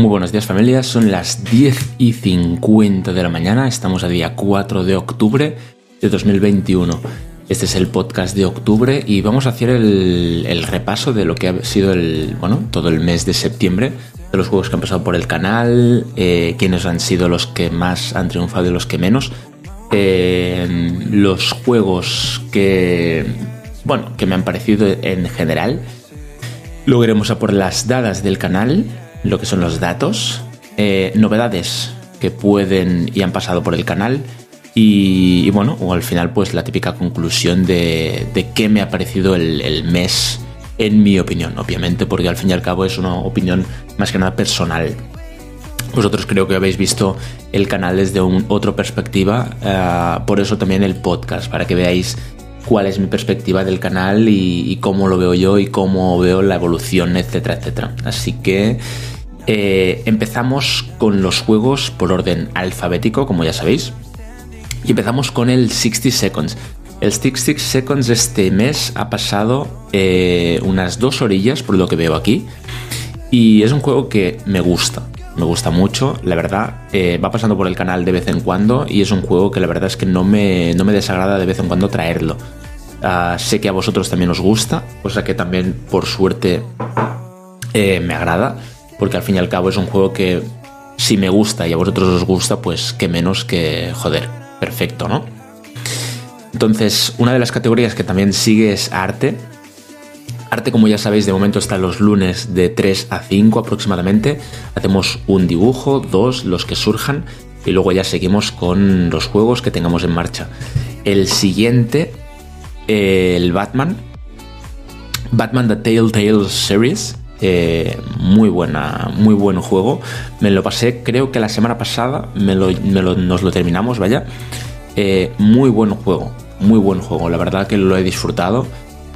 Muy buenos días familia, son las 10 y 50 de la mañana, estamos a día 4 de octubre de 2021. Este es el podcast de octubre y vamos a hacer el, repaso de lo que ha sido el, bueno, todo el mes de septiembre, de los juegos que han pasado por el canal, eh, quiénes han sido los que más han triunfado y los que menos, eh, los juegos que, bueno, que me han parecido en general. Luego iremos a por las dadas del canal, lo que son los datos, eh, novedades que pueden y han pasado por el canal y, bueno, o al final pues la típica conclusión de, de qué me ha parecido el, mes en mi opinión, obviamente, porque al fin y al cabo es una opinión más que nada personal. Vosotros creo que habéis visto el canal desde un, otra perspectiva, eh, por eso también el podcast, para que veáis cuál es mi perspectiva del canal y, cómo lo veo yo y cómo veo la evolución, etcétera, etcétera. Así que eh, empezamos con los juegos por orden alfabético, como ya sabéis. Y empezamos con el 60 Seconds. El 60 Seconds este mes ha pasado eh, unas dos orillas, por lo que veo aquí. Y es un juego que me gusta. Me gusta mucho, la verdad. Eh, va pasando por el canal de vez en cuando y es un juego que la verdad es que no me, no me desagrada de vez en cuando traerlo. Ah, sé que a vosotros también os gusta, cosa que también por suerte eh, me agrada, porque al fin y al cabo es un juego que si me gusta y a vosotros os gusta, pues que menos que joder, perfecto, ¿no? Entonces, una de las categorías que también sigue es arte. Arte, como ya sabéis, de momento está los lunes de 3 a 5 aproximadamente. Hacemos un dibujo, dos, los que surjan, y luego ya seguimos con los juegos que tengamos en marcha. El siguiente el Batman. Batman The Telltale Series. Eh, muy buena, muy buen juego. Me lo pasé, creo que la semana pasada me lo, nos lo terminamos, vaya. Eh, muy buen juego, muy buen juego. La verdad que lo he disfrutado.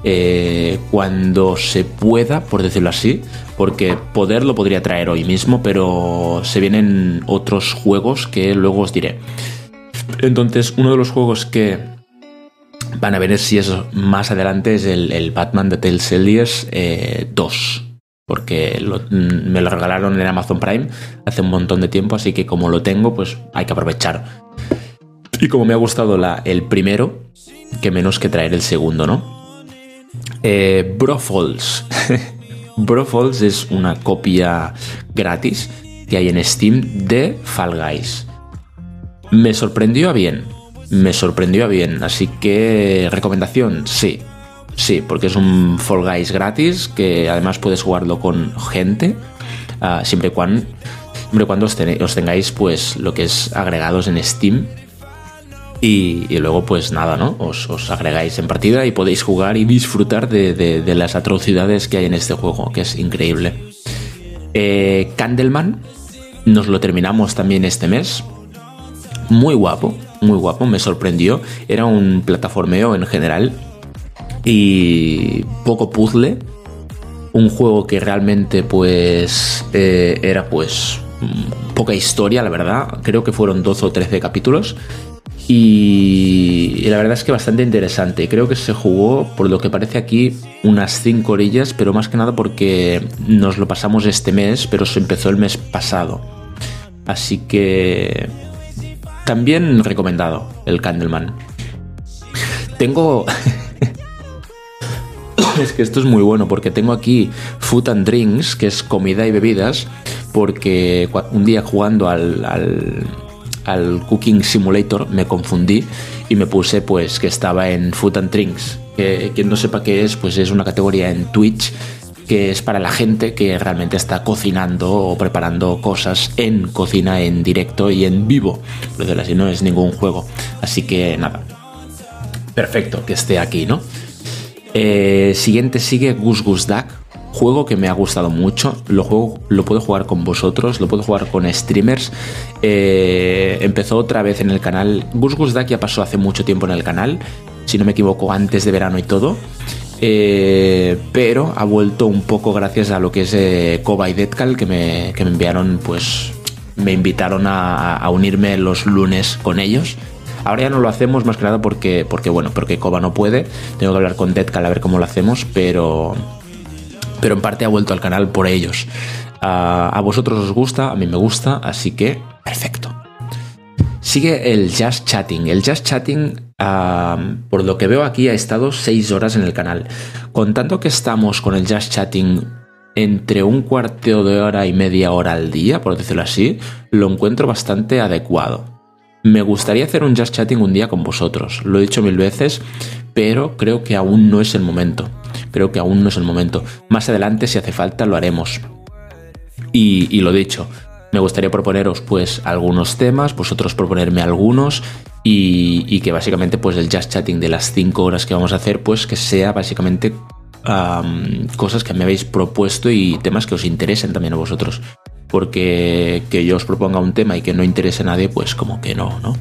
Eh, cuando se pueda, por decirlo así, porque poder lo podría traer hoy mismo, pero se vienen otros juegos que luego os diré. Entonces, uno de los juegos que van a ver si es más adelante es el, Batman de Telltale 2. Eh, porque mm, me lo regalaron en Amazon Prime hace un montón de tiempo, así que como lo tengo, pues hay que aprovechar. Y como me ha gustado el primero, que menos que traer el segundo, ¿no? Eh, Brofalls. Brofalls es una copia gratis que hay en Steam de Fall Guys. Me sorprendió a bien me sorprendió bien. Así que, recomendación, sí. Sí, porque es un Fall Guys gratis que además puedes jugarlo con gente, ah, siempre, cuando, siempre cuando os, tengáis pues lo que es agregados en Steam. Y, luego pues nada, ¿no? Os, agregáis en partida y podéis jugar y disfrutar de, las atrocidades que hay en este juego, que es increíble. Eh, Candleman, nos lo terminamos también este mes. Muy guapo, muy guapo, me sorprendió. Era un plataformeo en general y poco puzzle. Un juego que realmente pues eh, era pues poca historia, la verdad. Creo que fueron 12 o 13 capítulos. Y, la verdad es que bastante interesante. Creo que se jugó, por lo que parece aquí, unas 5 orillas, pero más que nada porque nos lo pasamos este mes, pero se empezó el mes pasado. Así que también recomendado el Candleman. Tengo... es que esto es muy bueno porque tengo aquí Food and Drinks, que es comida y bebidas, porque un día jugando al, al, Cooking Simulator me confundí y me puse pues que estaba en Food and Drinks. Que quien no sepa qué es, pues es una categoría en Twitch que es para la gente que realmente está cocinando o preparando cosas en cocina en directo y en vivo. Por así, no es ningún juego. Así que nada. Perfecto que esté aquí, ¿no? Eh, siguiente sigue Gus Gus Duck. Juego que me ha gustado mucho. Lo, juego, lo puedo jugar con vosotros, lo puedo jugar con streamers. Eh, empezó otra vez en el canal. Gus Gus Duck ya pasó hace mucho tiempo en el canal. Si no me equivoco, antes de verano y todo. Eh, pero ha vuelto un poco gracias a lo que es eh, Koba y Deadcal que me, que me enviaron, pues me invitaron a, unirme los lunes con ellos. Ahora ya no lo hacemos más que nada porque, porque bueno, porque Koba no puede. Tengo que hablar con Deadcal a ver cómo lo hacemos, pero, pero en parte ha vuelto al canal por ellos. A, vosotros os gusta, a mí me gusta, así que perfecto. Sigue el Just Chatting. El Just Chatting, por lo que veo aquí, ha estado 6 horas en el canal. Contando que estamos con el Just Chatting entre un cuarto de hora y media hora al día, por decirlo así, lo encuentro bastante adecuado. Me gustaría hacer un Just Chatting un día con vosotros, lo he dicho mil veces, pero creo que aún no es el momento. Creo que aún no es el momento. Más adelante, si hace falta, lo haremos. Y, lo dicho, me gustaría proponeros pues algunos temas, vosotros proponerme algunos y, que básicamente pues el just chatting de las 5 horas que vamos a hacer pues que sea básicamente cosas que me habéis propuesto y temas que os interesen también a vosotros. Porque que yo os proponga un tema y que no interese a nadie pues como que no, ¿no?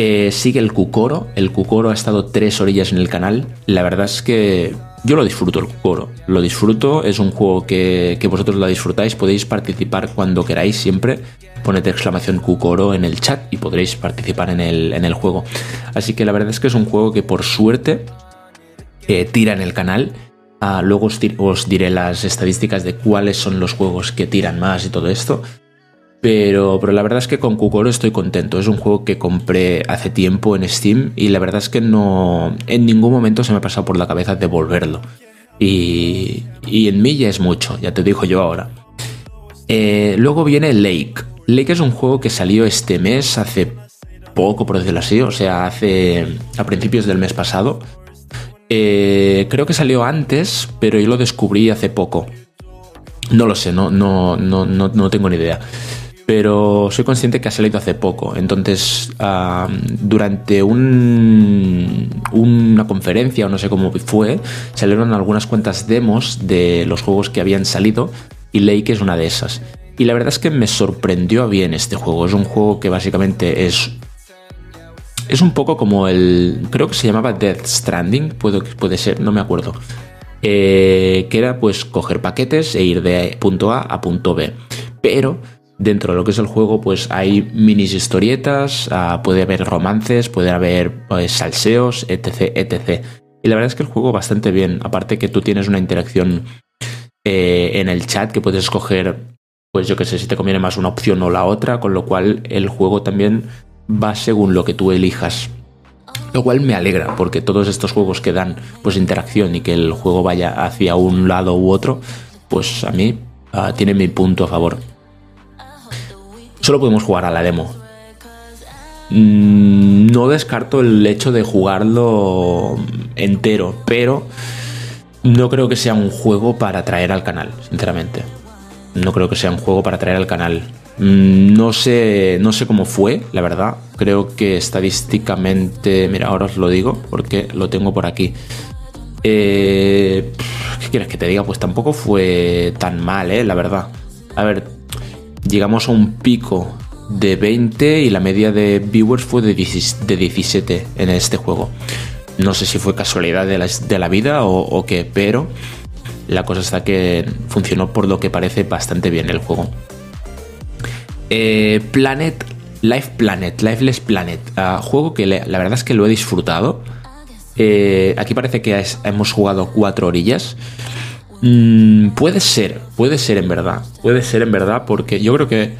Eh, sigue el Cucoro. El Cucoro ha estado tres orillas en el canal. La verdad es que yo lo disfruto el Cucoro. Lo disfruto. Es un juego que, vosotros lo disfrutáis. Podéis participar cuando queráis siempre. Poned exclamación Cucoro en el chat y podréis participar en el, en el juego. Así que la verdad es que es un juego que por suerte eh, tira en el canal. Ah, luego os diré las estadísticas de cuáles son los juegos que tiran más y todo esto. Pero, pero la verdad es que con Kukoro estoy contento. Es un juego que compré hace tiempo en Steam y la verdad es que no. En ningún momento se me ha pasado por la cabeza devolverlo. Y, y en mí ya es mucho, ya te digo yo ahora. Eh, luego viene Lake. Lake es un juego que salió este mes, hace poco, por decirlo así, o sea, hace. a principios del mes pasado. Eh, creo que salió antes, pero yo lo descubrí hace poco. No lo sé, no, no, no, no, no tengo ni idea pero soy consciente que ha salido hace poco. Entonces, durante un, una conferencia, o no sé cómo fue, salieron algunas cuentas demos de los juegos que habían salido y Lake es una de esas. Y la verdad es que me sorprendió a bien este juego. Es un juego que básicamente es. Es un poco como el. Creo que se llamaba Death Stranding. Puede, puede ser, no me acuerdo. Eh, que era pues coger paquetes e ir de punto A a punto B. Pero dentro de lo que es el juego, pues hay minis historietas, ah, puede haber romances, puede haber pues, salseos, etc, etc. Y la verdad es que el juego bastante bien. Aparte que tú tienes una interacción eh, en el chat que puedes escoger, pues yo que sé, si te conviene más una opción o la otra, con lo cual el juego también va según lo que tú elijas. Lo cual me alegra, porque todos estos juegos que dan pues interacción y que el juego vaya hacia un lado u otro, pues a mí uh, tiene mi punto a favor solo podemos jugar a la demo. Mm, no descarto el hecho de jugarlo entero, pero no creo que sea un juego para traer al canal, sinceramente. No creo que sea un juego para traer al canal. Mm, no sé, no sé cómo fue, la verdad. Creo que estadísticamente, mira, ahora os lo digo porque lo tengo por aquí. Eh, ¿Qué quieres que te diga? Pues tampoco fue tan mal, ¿eh? La verdad. A ver, llegamos a un pico de 20 y la media de viewers fue de 17 en este juego. No sé si fue casualidad de la, vida o, qué, pero la cosa está que funcionó por lo que parece bastante bien el juego. Eh, Planet, Life Planet, Lifeless Planet, ah, juego que la verdad es que lo he disfrutado. Eh, aquí parece que hemos jugado cuatro orillas. Mm, puede ser, puede ser en verdad. Puede ser en verdad porque yo creo que.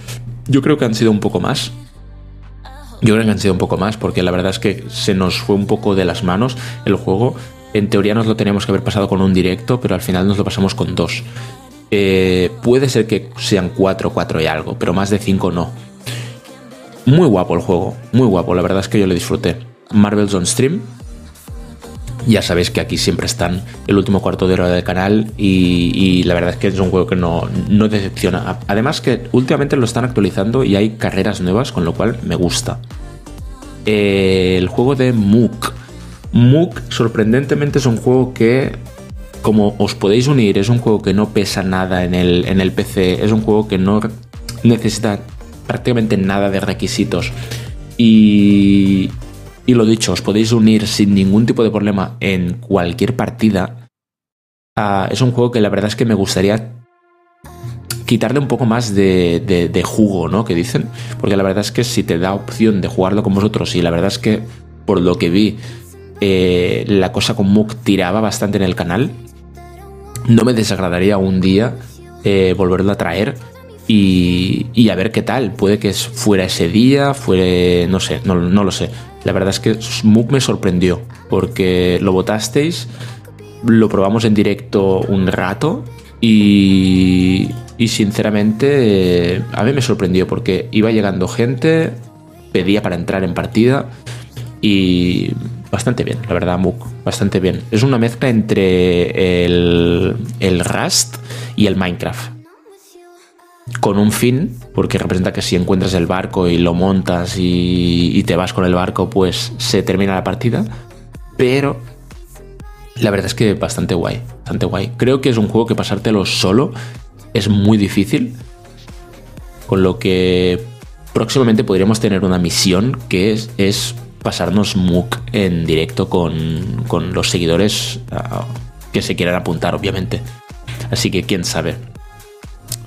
Yo creo que han sido un poco más. Yo creo que han sido un poco más porque la verdad es que se nos fue un poco de las manos el juego. En teoría nos lo teníamos que haber pasado con un directo, pero al final nos lo pasamos con dos. Eh, puede ser que sean cuatro, cuatro y algo, pero más de cinco no. Muy guapo el juego, muy guapo, la verdad es que yo lo disfruté. Marvel's on Stream, ya sabéis que aquí siempre están el último cuarto de hora del canal y, la verdad es que es un juego que no, decepciona. Además que últimamente lo están actualizando y hay carreras nuevas, con lo cual me gusta. Eh, el juego de Mook. Mook sorprendentemente es un juego que, como os podéis unir, es un juego que no pesa nada en el, en el PC, es un juego que no necesita prácticamente nada de requisitos. Y, y lo dicho, os podéis unir sin ningún tipo de problema en cualquier partida. Ah, es un juego que la verdad es que me gustaría quitarle un poco más de, jugo, ¿no? Que dicen. Porque la verdad es que si te da opción de jugarlo con vosotros, y la verdad es que por lo que vi, eh, la cosa con Mook tiraba bastante en el canal, no me desagradaría un día eh, volverlo a traer y, a ver qué tal. Puede que fuera ese día, fuera, no sé, no, lo sé. La verdad es que Smook me sorprendió porque lo votasteis, lo probamos en directo un rato y, sinceramente a mí me sorprendió porque iba llegando gente, pedía para entrar en partida y bastante bien, la verdad, Mook, bastante bien. Es una mezcla entre el, el Rust y el Minecraft con un fin, porque representa que si encuentras el barco y lo montas y, te vas con el barco, pues se termina la partida. Pero la verdad es que bastante guay, bastante guay. Creo que es un juego que pasártelo solo es muy difícil, con lo que próximamente podríamos tener una misión que es, es pasarnos MOOC en directo con, con los seguidores ah, que se quieran apuntar, obviamente. Así que quién sabe.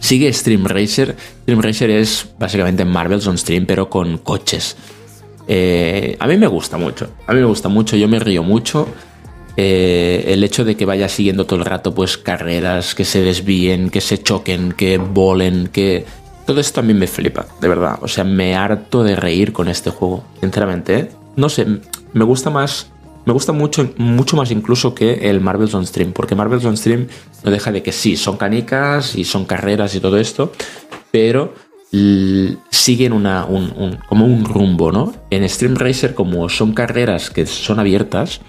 Sigue Stream Racer. Stream Racer es básicamente Marvel's on Stream, pero con coches. Eh, a mí me gusta mucho. A mí me gusta mucho, yo me río mucho. Eh, el hecho de que vaya siguiendo todo el rato pues carreras, que se desvíen, que se choquen, que volen, que... Todo esto a mí me flipa, de verdad. O sea, me harto de reír con este juego, sinceramente. ¿eh? No sé, me gusta más me gusta mucho, mucho más incluso que el Marvel's on Stream, porque Marvel's on Stream no deja de que sí, son canicas y son carreras y todo esto, pero siguen una, un, como un rumbo, ¿no? En Stream Racer, como son carreras que son abiertas,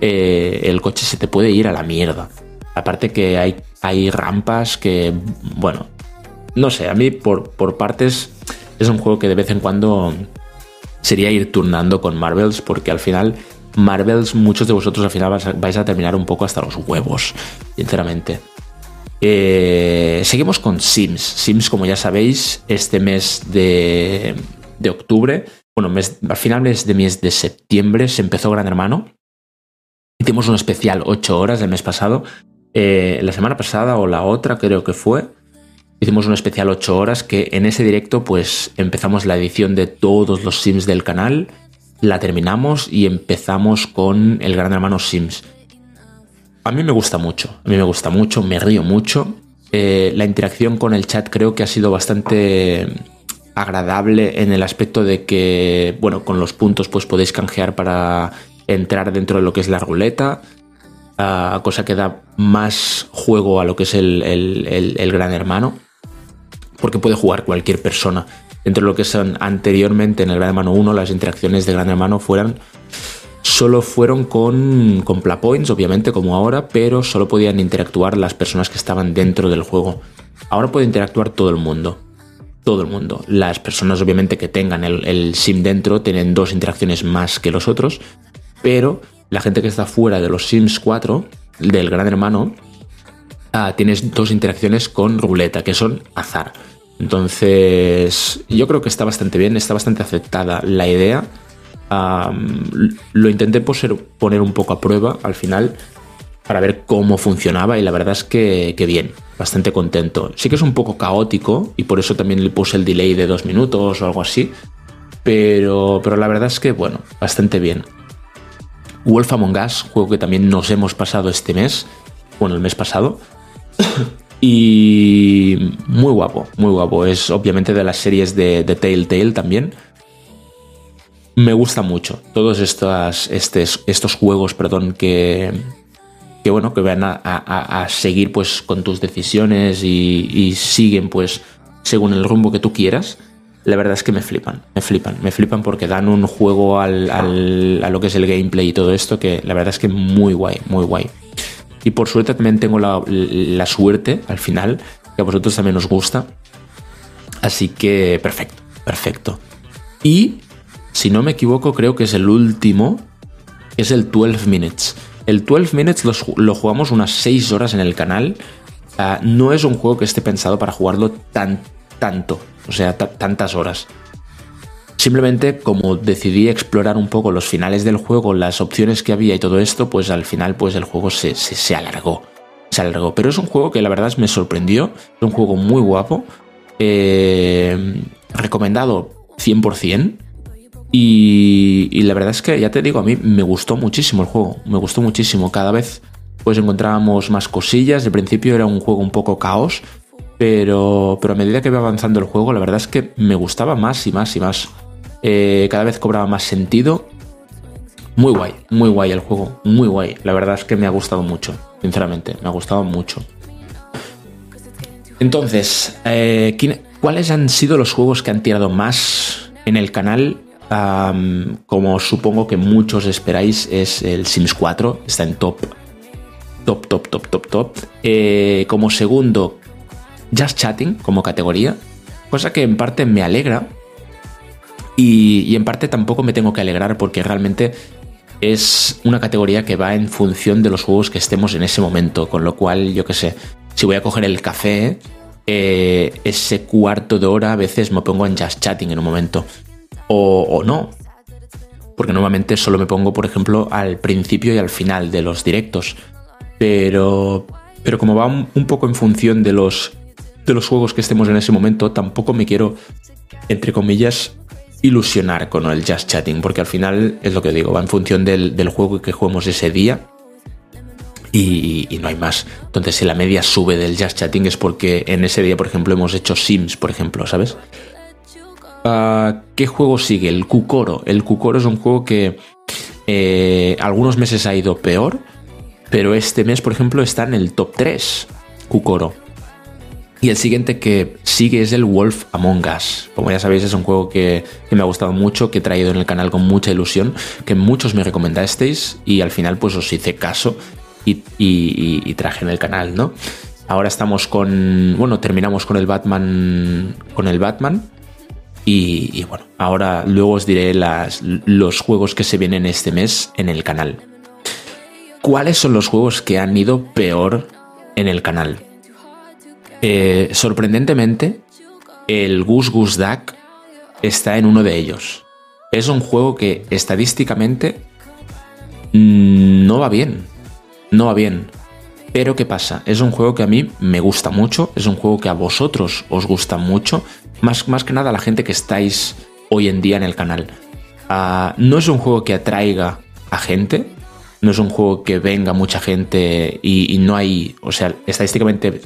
eh, el coche se te puede ir a la mierda. Aparte que hay, hay rampas que, bueno, no sé, a mí por, por partes es un juego que de vez en cuando sería ir turnando con Marvels, porque al final Marvels, muchos de vosotros al final vais a terminar un poco hasta los huevos, sinceramente. Eh, seguimos con Sims. Sims, como ya sabéis, este mes de, octubre, bueno, mes, al finales de mes de septiembre se empezó Gran Hermano. Hicimos un especial 8 horas el mes pasado. Eh, la semana pasada o la otra creo que fue. Hicimos un especial 8 horas que en ese directo pues empezamos la edición de todos los Sims del canal la terminamos y empezamos con el Gran Hermano Sims. A mí me gusta mucho, a mí me gusta mucho, me río mucho. Eh, la interacción con el chat creo que ha sido bastante agradable en el aspecto de que, bueno, con los puntos pues podéis canjear para entrar dentro de lo que es la ruleta, ah, cosa que da más juego a lo que es el, el Gran Hermano, porque puede jugar cualquier persona dentro de lo que son anteriormente en el Gran Hermano 1, las interacciones de Gran Hermano fueran solo fueron con, con Points, obviamente, como ahora, pero solo podían interactuar las personas que estaban dentro del juego. Ahora puede interactuar todo el mundo. Todo el mundo. Las personas, obviamente, que tengan el, sim dentro tienen dos interacciones más que los otros, pero la gente que está fuera de los Sims 4, del Gran Hermano, ah, tienes dos interacciones con ruleta, que son azar. Entonces, yo creo que está bastante bien, está bastante aceptada la idea. lo intenté poner un poco a prueba al final para ver cómo funcionaba y la verdad es que, bien, bastante contento. Sí que es un poco caótico y por eso también le puse el delay de dos minutos o algo así, pero, pero la verdad es que, bueno, bastante bien. Wolf Among Us, juego que también nos hemos pasado este mes, bueno, el mes pasado. Y muy guapo, muy guapo. Es obviamente de las series de, de Telltale también. Me gusta mucho todos estos, estos juegos perdón, que, que, bueno, que van a, seguir pues, con tus decisiones y, siguen pues, según el rumbo que tú quieras. La verdad es que me flipan, me flipan, me flipan porque dan un juego al, al, a lo que es el gameplay y todo esto que la verdad es que muy guay, muy guay. Y por suerte también tengo la, suerte al final, que a vosotros también os gusta. Así que perfecto, perfecto. Y si no me equivoco, creo que es el último, es el 12 Minutes. El 12 Minutes lo, jugamos unas 6 horas en el canal. Ah, no es un juego que esté pensado para jugarlo tan, tanto, o sea, tantas horas. Simplemente como decidí explorar un poco los finales del juego, las opciones que había y todo esto, pues al final pues el juego se, se, alargó. Se alargó. Pero es un juego que la verdad me sorprendió. Es un juego muy guapo. Eh, recomendado 100%. Y, y, la verdad es que, ya te digo, a mí me gustó muchísimo el juego. Me gustó muchísimo. Cada vez pues encontrábamos más cosillas. Al principio era un juego un poco caos. pero, pero a medida que iba avanzando el juego, la verdad es que me gustaba más y más y más. Eh, cada vez cobraba más sentido. Muy guay, muy guay el juego, muy guay. La verdad es que me ha gustado mucho, sinceramente, me ha gustado mucho. Entonces, eh, ¿cuáles han sido los juegos que han tirado más en el canal? como supongo que muchos esperáis, es el Sims 4, está en top, top, top, top, top, top. Eh, como segundo, Just Chatting como categoría, cosa que en parte me alegra y, en parte tampoco me tengo que alegrar porque realmente es una categoría que va en función de los juegos que estemos en ese momento, con lo cual, yo qué sé, si voy a coger el café, eh, ese cuarto de hora a veces me pongo en just chatting en un momento. O, no. Porque normalmente solo me pongo, por ejemplo, al principio y al final de los directos. Pero, pero como va un, poco en función de los, de los juegos que estemos en ese momento, tampoco me quiero, entre comillas, ilusionar con el just chatting. Porque al final es lo que digo, va en función del, del juego que juguemos ese día y, no hay más. Entonces, si la media sube del Just Chatting es porque en ese día, por ejemplo, hemos hecho Sims, por ejemplo, ¿sabes? Ah, ¿Qué juego sigue? El Kukoro. El Kukoro es un juego que eh, algunos meses ha ido peor, pero este mes, por ejemplo, está en el top 3. Kukoro. Y el siguiente que sigue es el Wolf Among Us. Como ya sabéis, es un juego que, me ha gustado mucho, que he traído en el canal con mucha ilusión, que muchos me recomendasteis y al final pues os hice caso y, traje en el canal, ¿no? Ahora estamos con, bueno, terminamos con el Batman, con el Batman y, bueno, ahora luego os diré las, los juegos que se vienen este mes en el canal. ¿Cuáles son los juegos que han ido peor en el canal? Eh, sorprendentemente, el Goose Goose Duck está en uno de ellos. Es un juego que estadísticamente mm, no va bien no va bien. Pero ¿qué pasa? Es un juego que a mí me gusta mucho, es un juego que a vosotros os gusta mucho, más, más que nada a la gente que estáis hoy en día en el canal. Ah, no es un juego que atraiga a gente, no es un juego que venga mucha gente y, no hay, o sea, estadísticamente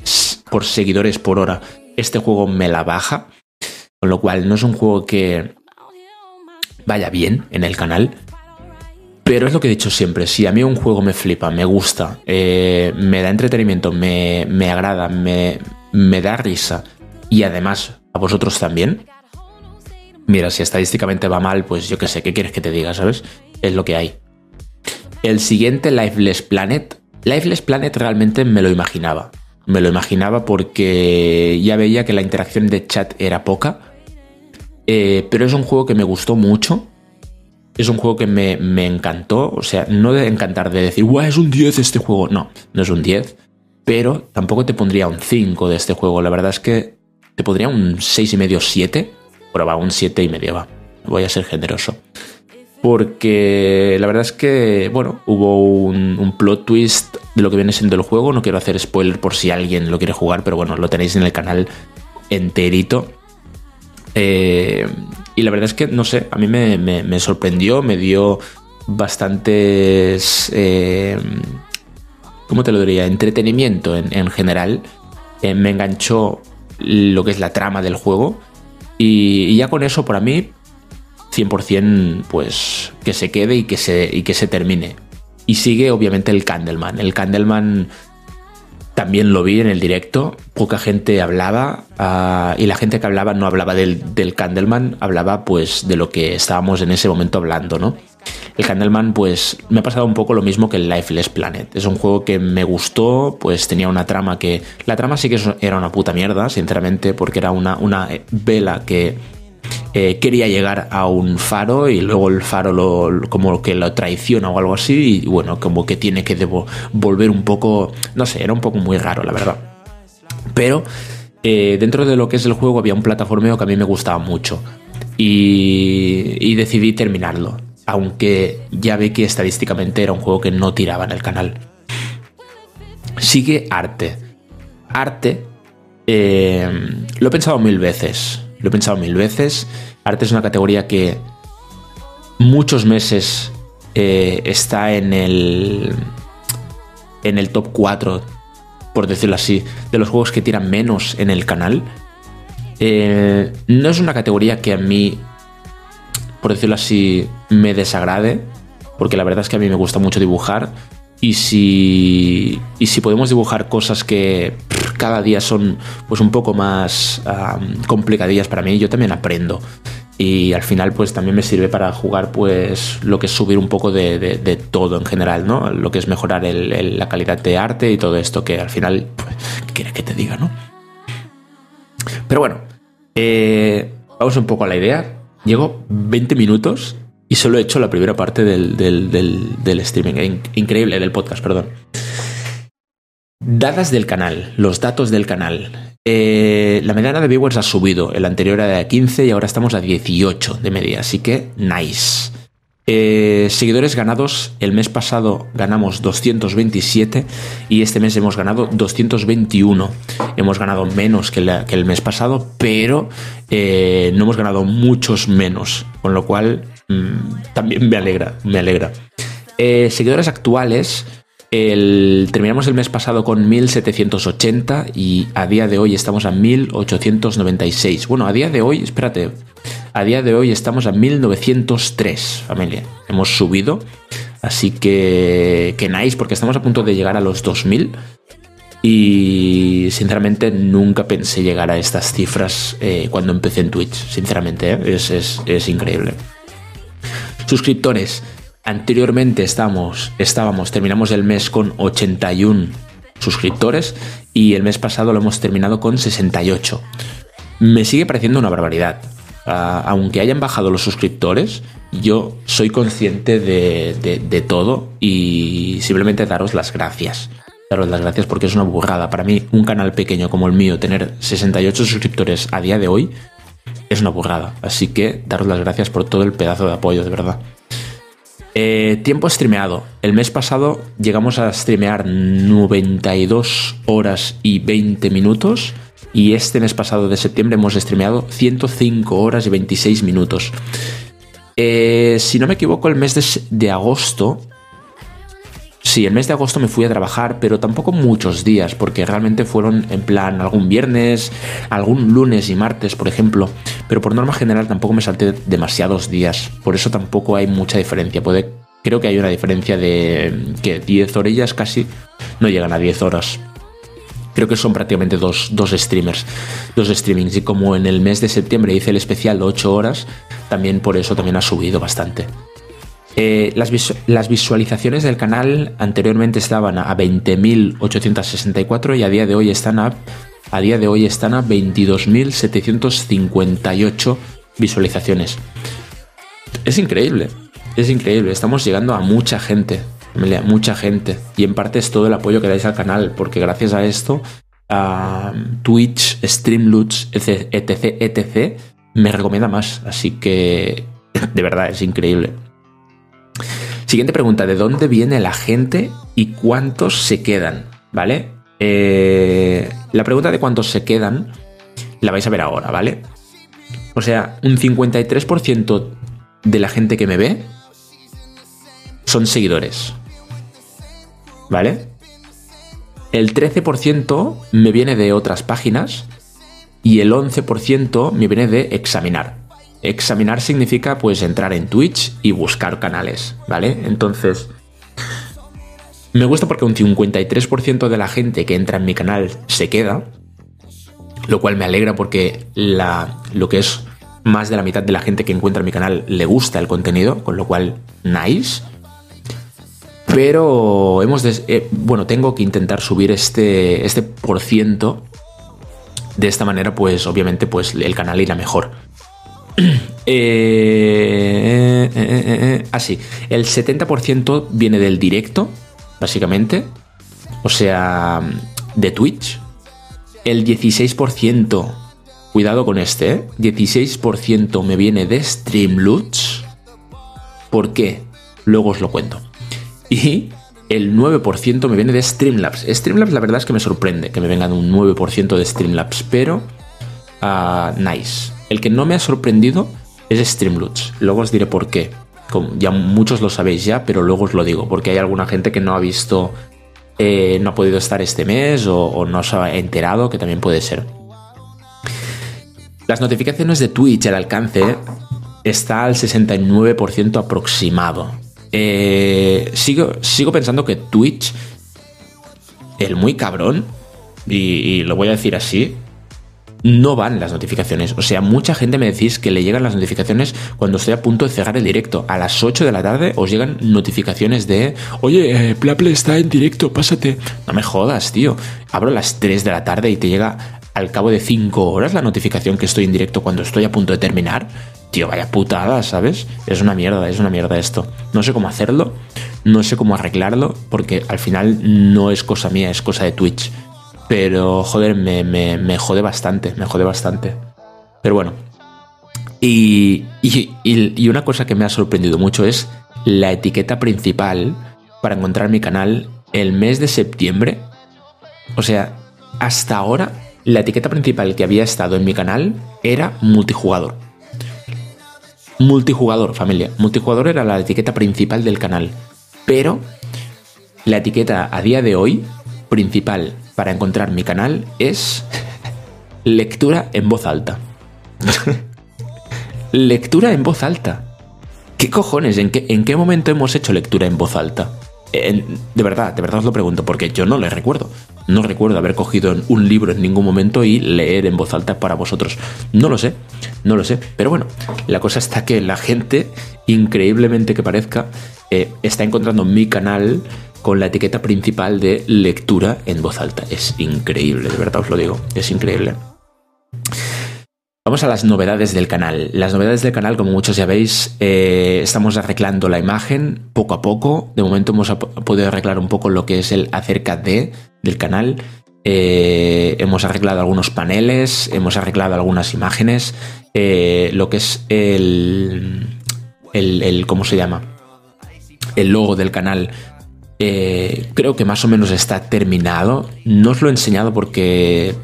por seguidores por hora, este juego me la baja, con lo cual no es un juego que vaya bien en el canal, pero es lo que he dicho siempre, si a mí un juego me flipa, me gusta, eh, me da entretenimiento, me, agrada, me, me da risa y además a vosotros también, mira, si estadísticamente va mal, pues yo qué sé, ¿qué quieres que te diga, sabes? Es lo que hay. El siguiente, Lifeless Planet. Lifeless Planet realmente me lo imaginaba. Me lo imaginaba porque ya veía que la interacción de chat era poca. Eh, pero es un juego que me gustó mucho es un juego que me, encantó. O sea, no de encantar de decir, guau, es un 10 este juego. No, no es un 10. Pero tampoco te pondría un 5 de este juego. La verdad es que te pondría un 6,5, 7. Pero va, un 7 y medio va. Voy a ser generoso. Porque la verdad es que, bueno, hubo un, plot twist de lo que viene siendo el juego. No quiero hacer spoiler por si alguien lo quiere jugar, pero bueno, lo tenéis en el canal enterito. Eh, y la verdad es que, no sé, a mí me, sorprendió, me dio bastantes... Eh, ¿Cómo te lo diría? Entretenimiento en, general. Eh, me enganchó lo que es la trama del juego. Y, ya con eso, para mí, 100% pues que se quede y que se, y que se termine. Y sigue obviamente el Candleman. El Candleman también lo vi en el directo, poca gente hablaba ah, y la gente que hablaba no hablaba del, del, Candleman, hablaba pues de lo que estábamos en ese momento hablando, ¿no? El Candleman pues me ha pasado un poco lo mismo que el Lifeless Planet. Es un juego que me gustó, pues tenía una trama que... La trama sí que era una puta mierda, sinceramente, porque era una, una vela que eh, quería llegar a un faro y luego el faro lo, como que lo traiciona o algo así y bueno, como que tiene que volver un poco, no sé, era un poco muy raro la verdad. Pero eh, dentro de lo que es el juego había un plataformeo que a mí me gustaba mucho y, y decidí terminarlo, aunque ya ve que estadísticamente era un juego que no tiraba en el canal. Sigue arte. Arte eh, lo he pensado mil veces lo he pensado mil veces. Arte es una categoría que muchos meses eh, está en el, en el top 4 por decirlo así, de los juegos que tiran menos en el canal. Eh, no es una categoría que a mí, por decirlo así, me desagrade, porque la verdad es que a mí me gusta mucho dibujar. Y si, y si podemos dibujar cosas que cada día son pues un poco más complicadillas para mí, yo también aprendo y al final pues también me sirve para jugar pues lo que es subir un poco de, todo en general, ¿no? Lo que es mejorar la calidad de arte y todo esto que al final, pues, ¿qué quieres que te diga, no? Pero bueno, eh, vamos un poco a la idea. Llego 20 minutos y solo he hecho la primera parte del, del streaming, increíble, del podcast, perdón. Dadas del canal, los datos del canal. Eh, la mediana de viewers ha subido. El anterior era de 15 y ahora estamos a 18 de media. Así que nice. Eh, seguidores ganados, el mes pasado ganamos 227 y este mes hemos ganado 221. Hemos ganado menos que, el mes pasado, pero eh, no hemos ganado muchos menos, con lo cual también me alegra, me alegra. seguidores actuales, terminamos el mes pasado con 1780 y a día de hoy estamos a 1896. Bueno, a día de hoy, espérate, a día de hoy estamos a 1903, familia. Hemos subido, así que que nice, porque estamos a punto de llegar a los 2000. Y sinceramente nunca pensé llegar a estas cifras eh, cuando empecé en Twitch. Sinceramente, ¿eh? es, es increíble. Suscriptores, Anteriormente estamos, estábamos, terminamos el mes con 81 suscriptores y el mes pasado lo hemos terminado con 68. Me sigue pareciendo una barbaridad. Ah, aunque hayan bajado los suscriptores, yo soy consciente de, todo y simplemente daros las gracias. Daros las gracias porque es una burrada. Para mí, un canal pequeño como el mío, tener 68 suscriptores a día de hoy, es una burrada. Así que daros las gracias por todo el pedazo de apoyo, de verdad. Eh, tiempo streameado. El mes pasado llegamos a streamear 92 horas y 20 minutos. Y este mes pasado de septiembre hemos streameado 105 horas y 26 minutos. Eh, si no me equivoco, el mes de, de, agosto. Sí, el mes de agosto me fui a trabajar, pero tampoco muchos días, porque realmente fueron en plan algún viernes, algún lunes y martes, por ejemplo pero por norma general tampoco me salté demasiados días, por eso tampoco hay mucha diferencia. Creo que hay una diferencia de que 10 orillas casi no llegan a 10 horas. Creo que son prácticamente dos, dos streamers, dos streamings. Y como en el mes de septiembre hice el especial de 8 horas, también por eso también ha subido bastante. Eh, las, las, visualizaciones del canal anteriormente estaban a 20.864 y a día de hoy están a a día de hoy están a 22.758 visualizaciones. Es increíble, es increíble. Estamos llegando a mucha gente, mucha gente. Y en parte es todo el apoyo que dais al canal, porque gracias a esto, a Twitch, Streamloots, etc, etc, etc, me recomienda más. Así que, de verdad, es increíble. Siguiente pregunta, ¿de dónde viene la gente y cuántos se quedan? ¿Vale? Eh, la pregunta de cuántos se quedan la vais a ver ahora, ¿vale? O sea, un 53% de la gente que me ve son seguidores. ¿Vale? El 13% me viene de otras páginas y el 11% me viene de examinar. Examinar significa pues entrar en Twitch y buscar canales, ¿vale? Entonces, me gusta porque un 53% de la gente que entra en mi canal se queda, lo cual me alegra porque lo que es más de la mitad de la gente que encuentra en mi canal le gusta el contenido, con lo cual, nice. Pero hemos eh, bueno, tengo que intentar subir este, este por ciento. De esta manera, pues obviamente, pues el canal irá mejor. eh, eh, así, el 70% viene del directo, básicamente. O sea, de Twitch. El 16%, cuidado con este, 16% ¿eh? me viene de Streamloots. ¿Por qué? Luego os lo cuento. Y el 9% me viene de Streamlabs. Streamlabs la verdad es que me sorprende que me vengan un 9% de Streamlabs, pero uh, nice. El que no me ha sorprendido es Streamloots. Luego os diré por qué ya muchos lo sabéis ya, pero luego os lo digo, porque hay alguna gente que no ha visto eh, no ha podido estar este mes o, no se ha enterado, que también puede ser. Las notificaciones de Twitch, el alcance está al 69% aproximado. Eh, sigo, sigo pensando que Twitch, el muy cabrón, y lo voy a decir así, no van las notificaciones. O sea, mucha gente me decís que le llegan las notificaciones cuando estoy a punto de cerrar el directo. A las 8 de la tarde os llegan notificaciones de, oye, eh, Plaple está en directo, pásate. No me jodas, tío. Abro las 3 de la tarde y te llega al cabo de 5 horas la notificación que estoy en directo cuando estoy a punto de terminar. Tío, vaya putada, ¿sabes? Es una mierda, es una mierda esto. No sé cómo hacerlo, no sé cómo arreglarlo, porque al final no es cosa mía, es cosa de Twitch. Pero, joder, me, me, jode bastante, me jode bastante. Pero bueno. Y, y, una cosa que me ha sorprendido mucho es la etiqueta principal para encontrar mi canal el mes de septiembre. O sea, hasta ahora la etiqueta principal que había estado en mi canal era multijugador. Multijugador, familia. Multijugador era la etiqueta principal del canal. Pero la etiqueta a día de hoy principal para encontrar mi canal es lectura en voz alta. lectura en voz alta. ¿Qué cojones? ¿En qué, ¿En qué momento hemos hecho lectura en voz alta? de verdad, de verdad os lo pregunto, porque yo no le recuerdo. No recuerdo haber cogido un libro en ningún momento y leer en voz alta para vosotros. No lo sé, no lo sé. Pero bueno, la cosa está que la gente, increíblemente que parezca, eh, está encontrando mi canal con la etiqueta principal de lectura en voz alta. Es increíble, de verdad os lo digo, es increíble. Vamos a las novedades del canal. Las novedades del canal, como muchos ya veis, eh, estamos arreglando la imagen poco a poco. De momento hemos podido arreglar un poco lo que es el acerca de del canal. Eh, hemos arreglado algunos paneles, hemos arreglado algunas imágenes. Eh, lo que es el, el, el, ¿Cómo se llama? El logo del canal eh, creo que más o menos está terminado. No os lo he enseñado porque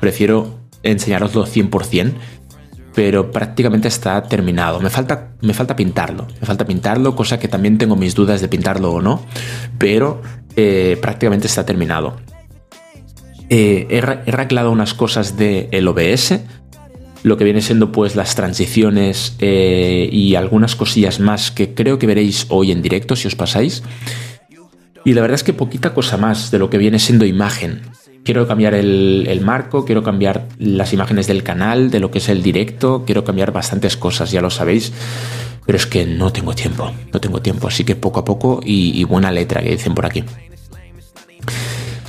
prefiero enseñaroslo 100%, pero prácticamente está terminado. Me falta, me falta pintarlo, me falta pintarlo, cosa que también tengo mis dudas de pintarlo o no, pero eh, prácticamente está terminado. Eh, he, arreglado unas cosas del el OBS, lo que viene siendo pues las transiciones y algunas cosillas más que creo que veréis hoy en directo si os pasáis. Y la verdad es que poquita cosa más de lo que viene siendo imagen. Quiero cambiar el, marco, quiero cambiar las imágenes del canal, de lo que es el directo, quiero cambiar bastantes cosas, ya lo sabéis. Pero es que no tengo tiempo, no tengo tiempo, así que poco a poco y, buena letra que dicen por aquí.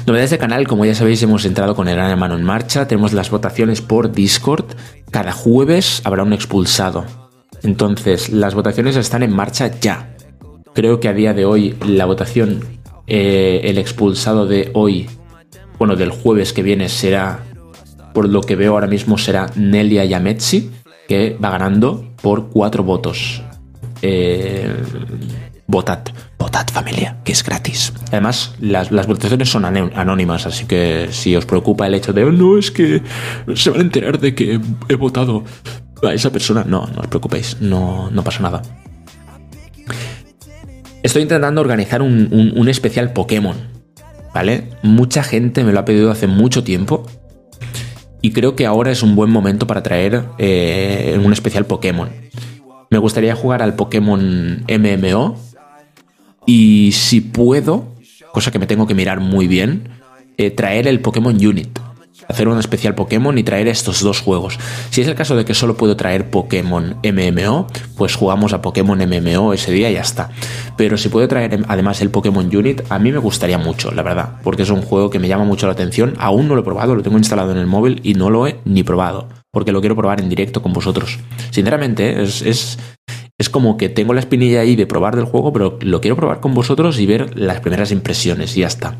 Novedades de canal, como ya sabéis, hemos entrado con el Gran Hermano en marcha. Tenemos las votaciones por Discord. Cada jueves habrá un expulsado. Entonces, las votaciones están en marcha ya. Creo que a día de hoy la votación eh, el expulsado de hoy, bueno, del jueves que viene será, por lo que veo ahora mismo, será Nelia Yametsi, que va ganando por cuatro votos. Eh, votad, votad familia, que es gratis. Además, las, votaciones son anónimas, así que si os preocupa el hecho de, oh, no, es que se van a enterar de que he votado a esa persona, no, no os preocupéis, no, no pasa nada. Estoy intentando organizar un, especial Pokémon, ¿vale? Mucha gente me lo ha pedido hace mucho tiempo y creo que ahora es un buen momento para traer eh, un especial Pokémon. Me gustaría jugar al Pokémon MMO y si puedo, cosa que me tengo que mirar muy bien, eh, traer el Pokémon Unit hacer un especial Pokémon y traer estos dos juegos. Si es el caso de que solo puedo traer Pokémon MMO, pues jugamos a Pokémon MMO ese día y ya está. Pero si puedo traer además el Pokémon Unit, a mí me gustaría mucho, la verdad, porque es un juego que me llama mucho la atención. Aún no lo he probado, lo tengo instalado en el móvil y no lo he ni probado, porque lo quiero probar en directo con vosotros. Sinceramente, es, es, es como que tengo la espinilla ahí de probar del juego, pero lo quiero probar con vosotros y ver las primeras impresiones y ya está.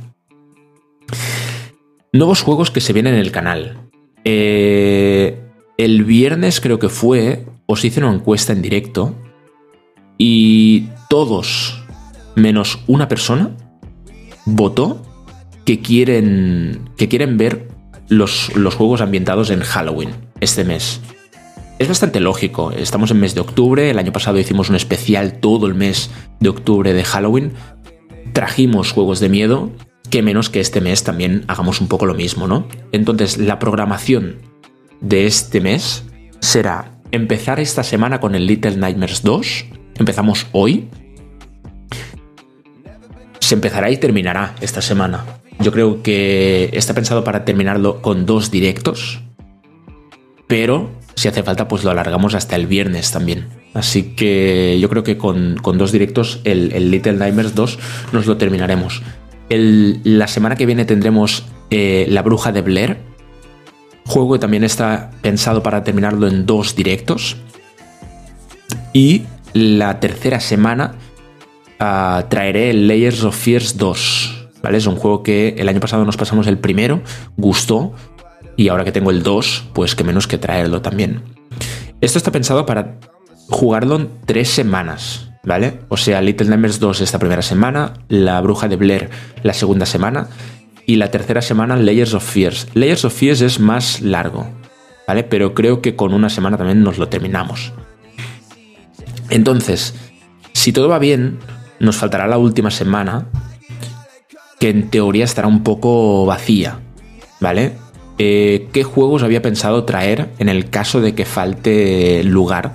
Nuevos juegos que se vienen en el canal. Eh, el viernes creo que fue, os hice una encuesta en directo y todos, menos una persona, votó que quieren, que quieren ver los, los juegos ambientados en Halloween este mes. Es bastante lógico, estamos en mes de octubre, el año pasado hicimos un especial todo el mes de octubre de Halloween, trajimos juegos de miedo que menos que este mes también hagamos un poco lo mismo, ¿no? Entonces, la programación de este mes será empezar esta semana con el Little Nightmares 2. Empezamos hoy. Se empezará y terminará esta semana. Yo creo que está pensado para terminarlo con dos directos. Pero si hace falta, pues lo alargamos hasta el viernes también. Así que yo creo que con, dos directos, el, Little Nightmares 2 nos lo terminaremos. La semana que viene tendremos eh, La Bruja de Blair, juego que también está pensado para terminarlo en dos directos. Y la tercera semana ah, traeré Layers of Fears 2. ¿vale? Es un juego que el año pasado nos pasamos el primero, gustó, y ahora que tengo el 2, pues que menos que traerlo también. Esto está pensado para jugarlo en tres semanas, ¿vale? O sea, Little Nightmares 2 esta primera semana, La Bruja de Blair la segunda semana y la tercera semana Layers of Fears. Layers of Fears es más largo, ¿vale? Pero creo que con una semana también nos lo terminamos. Entonces, si todo va bien, nos faltará la última semana, que en teoría estará un poco vacía, ¿vale? Eh, ¿Qué juegos había pensado traer en el caso de que falte lugar?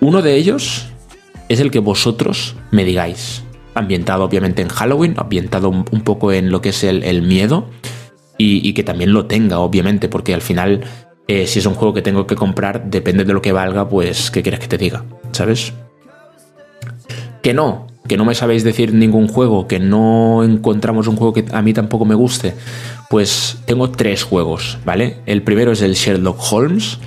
Uno de ellos es el que vosotros me digáis. Ambientado obviamente en Halloween, ambientado un, poco en lo que es el, miedo y, que también lo tenga, obviamente, porque al final, eh, si es un juego que tengo que comprar, depende de lo que valga, pues, ¿qué quieres que te diga? ¿Sabes? Que no, que no me sabéis decir ningún juego, que no encontramos un juego que a mí tampoco me guste, pues tengo tres juegos, ¿vale? El primero es el Sherlock Holmes,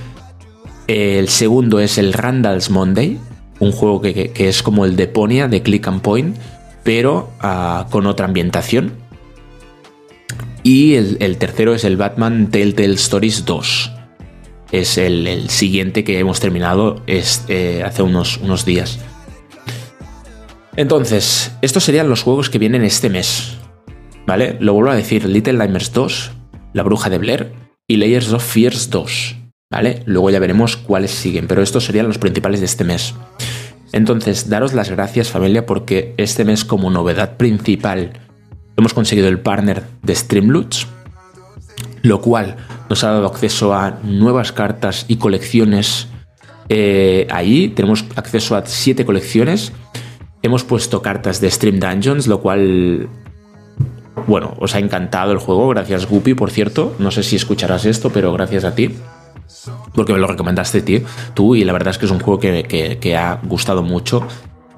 el segundo es el Randall's Monday, un juego que, es como el de Ponia, de Click and Point, pero ah, con otra ambientación. Y el, tercero es el Batman Telltale Stories 2. Es el, siguiente que hemos terminado eh, hace unos, unos días. Entonces, estos serían los juegos que vienen este mes. ¿Vale? Lo vuelvo a decir, Little Nightmares 2, La Bruja de Blair y Layers of Fears 2. ¿Vale? Luego ya veremos cuáles siguen, pero estos serían los principales de este mes. Entonces, daros las gracias familia porque este mes como novedad principal hemos conseguido el partner de Streamloots, lo cual nos ha dado acceso a nuevas cartas y colecciones. Eh, ahí tenemos acceso a siete colecciones Hemos puesto cartas de Stream Dungeons, lo cual, bueno, os ha encantado el juego. Gracias, Guppy, por cierto. No sé si escucharás esto, pero gracias a ti. Porque me lo recomendaste tío, tú y la verdad es que es un juego que, ha gustado mucho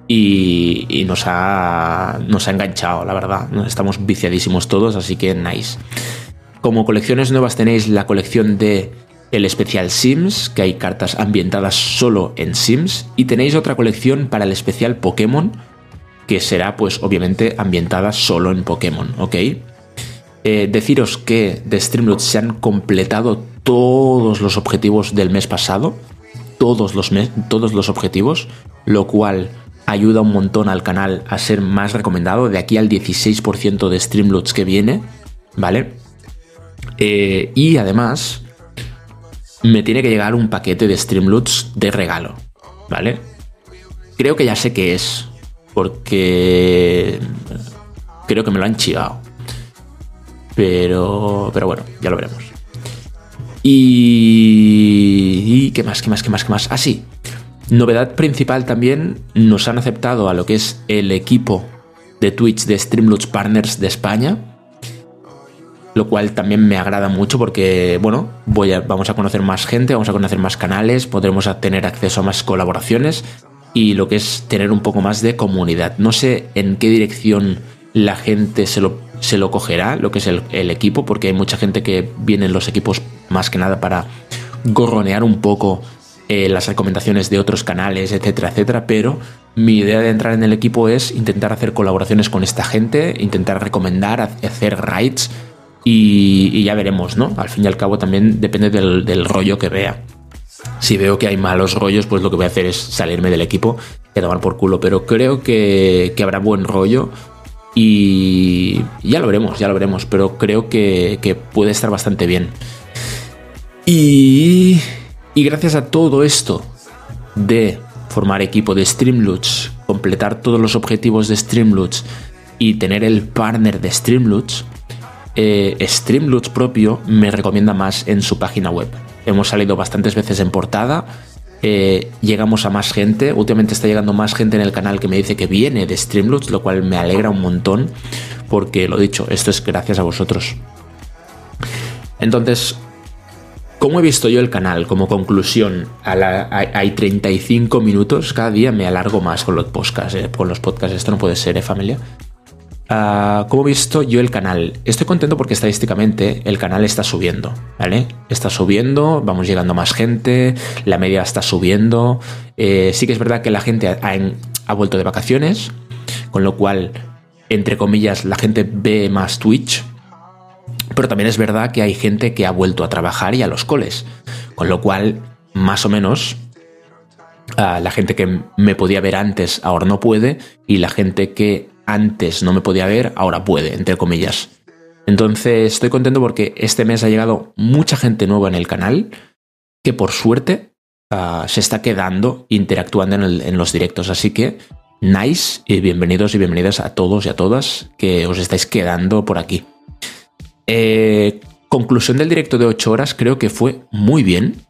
y, nos, ha, nos ha enganchado, la verdad. Estamos viciadísimos todos, así que nice. Como colecciones nuevas tenéis la colección de el especial Sims, que hay cartas ambientadas solo en Sims, y tenéis otra colección para el especial Pokémon, que será pues obviamente ambientada solo en Pokémon, ¿ok? Eh, deciros que de Streamlabs se han completado todos los objetivos del mes pasado, todos los, todos los objetivos, lo cual ayuda un montón al canal a ser más recomendado de aquí al 16% de Streamlabs que viene, ¿vale? Eh, y además, me tiene que llegar un paquete de Streamloots de regalo, ¿vale? Creo que ya sé qué es, porque creo que me lo han chivado. Pero, pero bueno, ya lo veremos. Y, qué más, qué más, qué más, qué más. Ah, sí. Novedad principal también, nos han aceptado a lo que es el equipo de Twitch de Streamloots Partners de España lo cual también me agrada mucho porque, bueno, vamos a conocer más gente, vamos a conocer más canales, podremos tener acceso a más colaboraciones y lo que es tener un poco más de comunidad. No sé en qué dirección la gente se lo, se lo cogerá, lo que es el, equipo, porque hay mucha gente que viene en los equipos más que nada para gorronear un poco eh, las recomendaciones de otros canales, etcétera, etcétera, pero mi idea de entrar en el equipo es intentar hacer colaboraciones con esta gente, intentar recomendar, hacer raids y, ya veremos, ¿no? Al fin y al cabo también depende del, rollo que vea. Si veo que hay malos rollos, pues lo que voy a hacer es salirme del equipo y tomar por culo. Pero creo que, habrá buen rollo y ya lo veremos, ya lo veremos. Pero creo que, puede estar bastante bien. Y, gracias a todo esto de formar equipo de Streamloots, completar todos los objetivos de Streamloots y tener el partner de Streamloots, eh, propio me recomienda más en su página web. Hemos salido bastantes veces en portada, eh, llegamos a más gente, últimamente está llegando más gente en el canal que me dice que viene de Streamloots, lo cual me alegra un montón, porque lo dicho, esto es gracias a vosotros. Entonces, ¿Cómo he visto yo el canal? Como conclusión, hay 35 minutos, cada día me alargo más con los podcasts, eh, con los podcasts, esto no puede ser, ¿eh, familia? Uh, ¿Cómo he visto yo el canal? Estoy contento porque estadísticamente el canal está subiendo, ¿vale? Está subiendo, vamos llegando más gente, la media está subiendo. Eh, sí que es verdad que la gente ha, ha vuelto de vacaciones, con lo cual, entre comillas, la gente ve más Twitch, pero también es verdad que hay gente que ha vuelto a trabajar y a los coles. Con lo cual, más o menos, la gente que me podía ver antes ahora no puede y la gente que antes no me podía ver ahora puede, entre comillas. Entonces estoy contento porque este mes ha llegado mucha gente nueva en el canal que por suerte ah, se está quedando interactuando en, los directos. Así que nice y bienvenidos y bienvenidas a todos y a todas que os estáis quedando por aquí. Eh, conclusión del directo de 8 horas, creo que fue muy bien,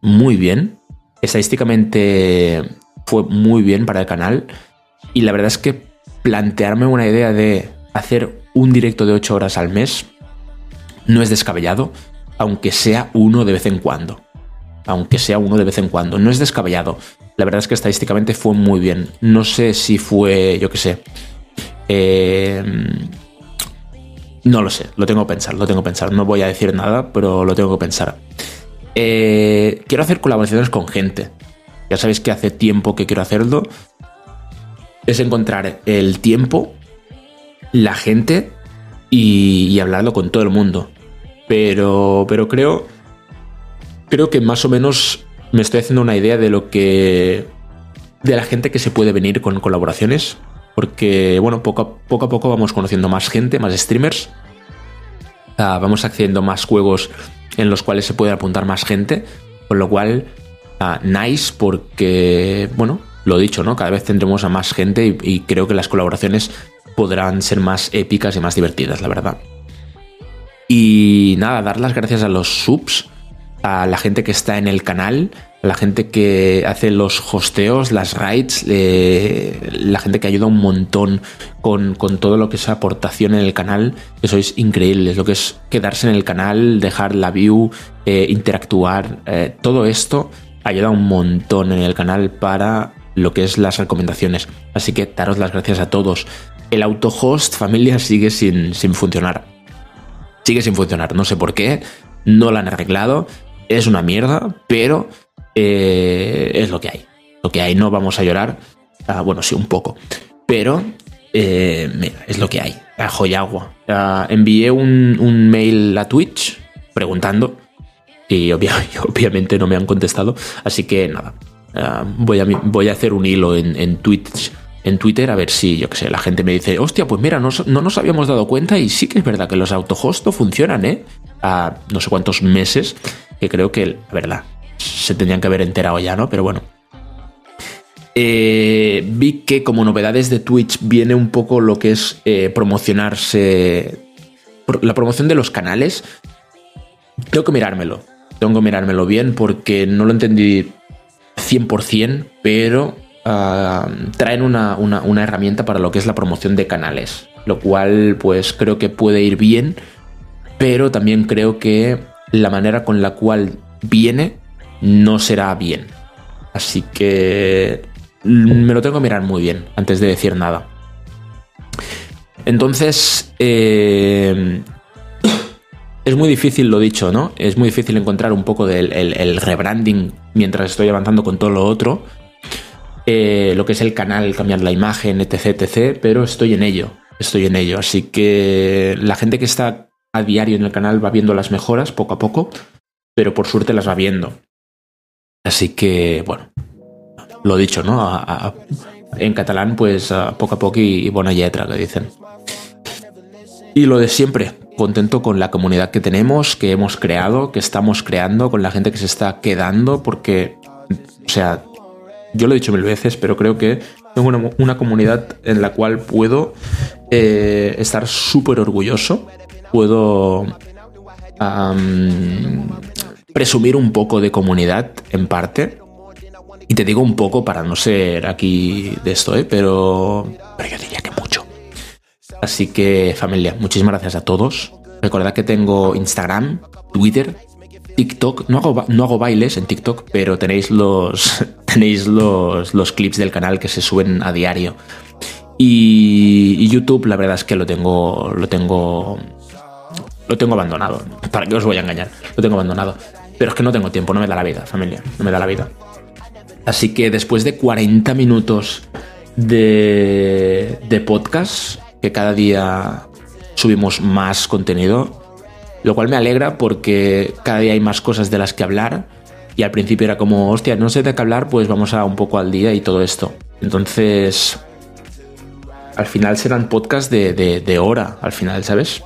muy bien. Estadísticamente fue muy bien para el canal. Y la verdad es que plantearme una idea de hacer un directo de 8 horas al mes no es descabellado, aunque sea uno de vez en cuando. Aunque sea uno de vez en cuando. No es descabellado. La verdad es que estadísticamente fue muy bien. No sé si fue, yo qué sé. Eh, no lo sé, lo tengo que pensar, lo tengo que pensar. No voy a decir nada, pero lo tengo que pensar. Eh, quiero hacer colaboraciones con gente. Ya sabéis que hace tiempo que quiero hacerlo. Es encontrar el tiempo, la gente y, hablarlo con todo el mundo. Pero, pero creo, creo que más o menos me estoy haciendo una idea de lo que, de la gente que se puede venir con colaboraciones porque bueno, poco a, poco a poco vamos conociendo más gente, más streamers, ah, vamos accediendo más juegos en los cuales se puede apuntar más gente, con lo cual, uh, nice porque, bueno, lo dicho, ¿no? Cada vez tendremos a más gente y, creo que las colaboraciones podrán ser más épicas y más divertidas, la verdad. Y nada, dar las gracias a los subs, a la gente que está en el canal, la gente que hace los hosteos, las raids, la gente que ayuda un montón con, todo lo que es aportación en el canal, que sois increíbles, lo que es quedarse en el canal, dejar la view, eh, interactuar, eh, todo esto ayuda un montón en el canal para lo que es las recomendaciones. Así que daros las gracias a todos. El autohost familia sigue sin, sin funcionar. Sigue sin funcionar, no sé por qué, no lo han arreglado, es una mierda, pero eh, es lo que hay. Lo que hay, no vamos a llorar. Ah, bueno, sí, un poco. Pero, eh, es lo que hay. Ajo y agua. Ah, envié un, mail a Twitch preguntando y obviamente no me han contestado. Así que nada, ah, voy, a, voy a hacer un hilo en, Twitch. En Twitter, a ver si, yo que sé, la gente me dice, hostia, pues mira, no, no nos habíamos dado cuenta y sí que es verdad que los autohost funcionan, ¿eh? A no sé cuántos meses, que creo que, la verdad, se tendrían que haber enterado ya, ¿no? Pero bueno. Eh, vi que como novedades de Twitch viene un poco lo que es eh, promocionarse. La promoción de los canales. Tengo que mirármelo. Tengo que mirármelo bien porque no lo entendí 100%, pero traen una, una herramienta para lo que es la promoción de canales. Lo cual, pues creo que puede ir bien, pero también creo que la manera con la cual viene no será bien. Así que me lo tengo que mirar muy bien antes de decir nada. Entonces, eh, es muy difícil lo dicho, ¿no? Es muy difícil encontrar un poco del el, rebranding mientras estoy avanzando con todo lo otro. Eh, lo que es el canal, cambiar la imagen, etc, etc. Pero estoy en ello, estoy en ello. Así que la gente que está a diario en el canal va viendo las mejoras poco a poco, pero por suerte las va viendo. Así que, bueno, lo dicho, ¿no? en catalán, pues poco a poco y, buena letra, que dicen. Y lo de siempre, contento con la comunidad que tenemos, que hemos creado, que estamos creando, con la gente que se está quedando, porque, o sea, yo lo he dicho mil veces, pero creo que tengo una, comunidad en la cual puedo eh, estar súper orgulloso, puedo presumir un poco de comunidad en parte. Y te digo un poco para no ser aquí de esto, ¿eh? pero, pero yo diría que. Así que familia, muchísimas gracias a todos. Recordad que tengo Instagram, Twitter, TikTok. No hago, no hago bailes en TikTok, pero tenéis los, tenéis los, los clips del canal que se suben a diario. Y, YouTube, la verdad es que lo tengo, lo tengo, lo tengo abandonado. ¿Para qué os voy a engañar? Lo tengo abandonado. Pero es que no tengo tiempo, no me da la vida, familia, no me da la vida. Así que después de 40 minutos de, de podcast, que cada día subimos más contenido, lo cual me alegra porque cada día hay más cosas de las que hablar y al principio era como, hostia, no sé de qué hablar, pues vamos a un poco al día y todo esto. Entonces, al final serán podcasts de, de hora, al final, ¿sabes?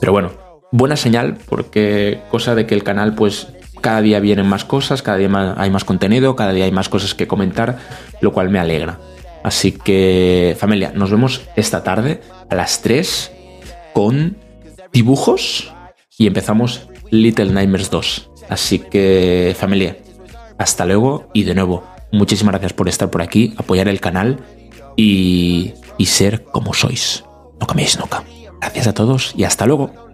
Pero bueno, buena señal porque cosa de que el canal pues cada día vienen más cosas, cada día hay más contenido, cada día hay más cosas que comentar, lo cual me alegra. Así que familia, nos vemos esta tarde a las 3 con dibujos y empezamos Little Nightmares 2. Así que familia, hasta luego y de nuevo, muchísimas gracias por estar por aquí, apoyar el canal y, y ser como sois. No cambiéis nunca. Gracias a todos y hasta luego.